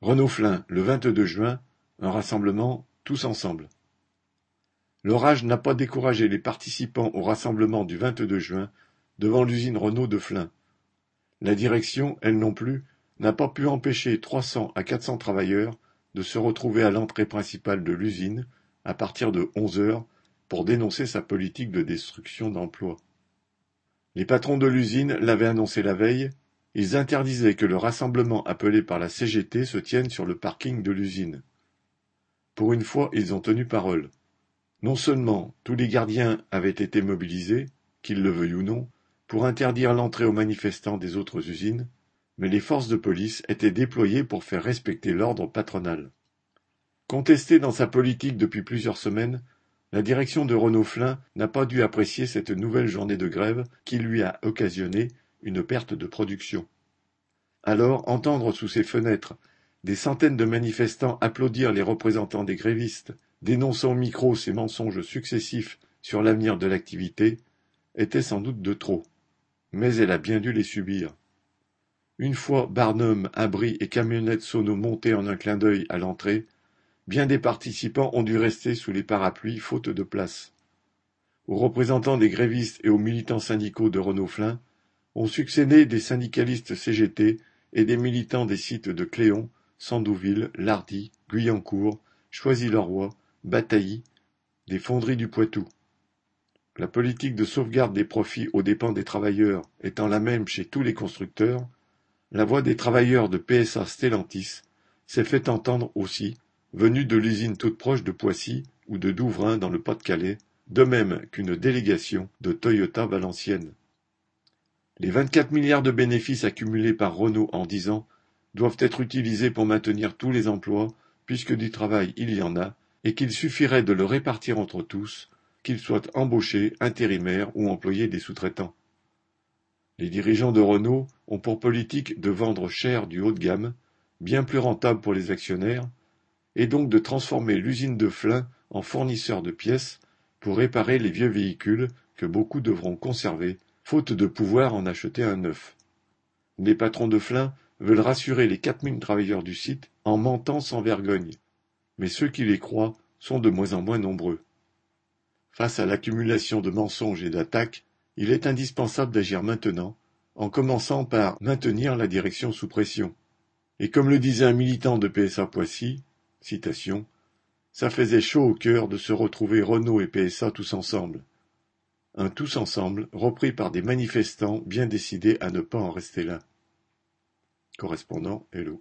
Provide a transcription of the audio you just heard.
Renault-Flins, le vingt-deux juin, un rassemblement tous ensemble. L'orage n'a pas découragé les participants au rassemblement du vingt-deux juin devant l'usine Renault de Flins. La direction, elle non plus, n'a pas pu empêcher trois cents à quatre cents travailleurs de se retrouver à l'entrée principale de l'usine à partir de onze heures pour dénoncer sa politique de destruction d'emplois. Les patrons de l'usine l'avaient annoncé la veille ils interdisaient que le rassemblement appelé par la CGT se tienne sur le parking de l'usine. Pour une fois, ils ont tenu parole. Non seulement tous les gardiens avaient été mobilisés, qu'ils le veuillent ou non, pour interdire l'entrée aux manifestants des autres usines, mais les forces de police étaient déployées pour faire respecter l'ordre patronal. Contestée dans sa politique depuis plusieurs semaines, la direction de Renault-Flins n'a pas dû apprécier cette nouvelle journée de grève qui lui a occasionné une perte de production. Alors entendre sous ses fenêtres des centaines de manifestants applaudir les représentants des grévistes, dénonçant au micro ces mensonges successifs sur l'avenir de l'activité, était sans doute de trop. Mais elle a bien dû les subir. Une fois Barnum, abri et camionnette sono montés en un clin d'œil à l'entrée, bien des participants ont dû rester sous les parapluies faute de place. Aux représentants des grévistes et aux militants syndicaux de Renault-Flins, ont succédé des syndicalistes CGT et des militants des sites de Cléon, Sandouville, Lardy, Guyancourt, Choisy-le-Roi, Batailly, des fonderies du Poitou. La politique de sauvegarde des profits aux dépens des travailleurs étant la même chez tous les constructeurs, la voix des travailleurs de PSA Stellantis s'est fait entendre aussi, venue de l'usine toute proche de Poissy ou de Douvrin dans le Pas-de-Calais, de même qu'une délégation de Toyota Valenciennes. Les vingt-quatre milliards de bénéfices accumulés par Renault en dix ans doivent être utilisés pour maintenir tous les emplois, puisque du travail il y en a, et qu'il suffirait de le répartir entre tous, qu'ils soient embauchés, intérimaires ou employés des sous-traitants. Les dirigeants de Renault ont pour politique de vendre cher du haut de gamme, bien plus rentable pour les actionnaires, et donc de transformer l'usine de Flins en fournisseur de pièces pour réparer les vieux véhicules que beaucoup devront conserver faute de pouvoir en acheter un neuf. Les patrons de Flins veulent rassurer les quatre mille travailleurs du site en mentant sans vergogne, mais ceux qui les croient sont de moins en moins nombreux. Face à l'accumulation de mensonges et d'attaques, il est indispensable d'agir maintenant, en commençant par maintenir la direction sous pression. Et comme le disait un militant de PSA Poissy, citation, ça faisait chaud au cœur de se retrouver Renault et PSA tous ensemble. Un tous ensemble repris par des manifestants bien décidés à ne pas en rester là. Correspondant Hello.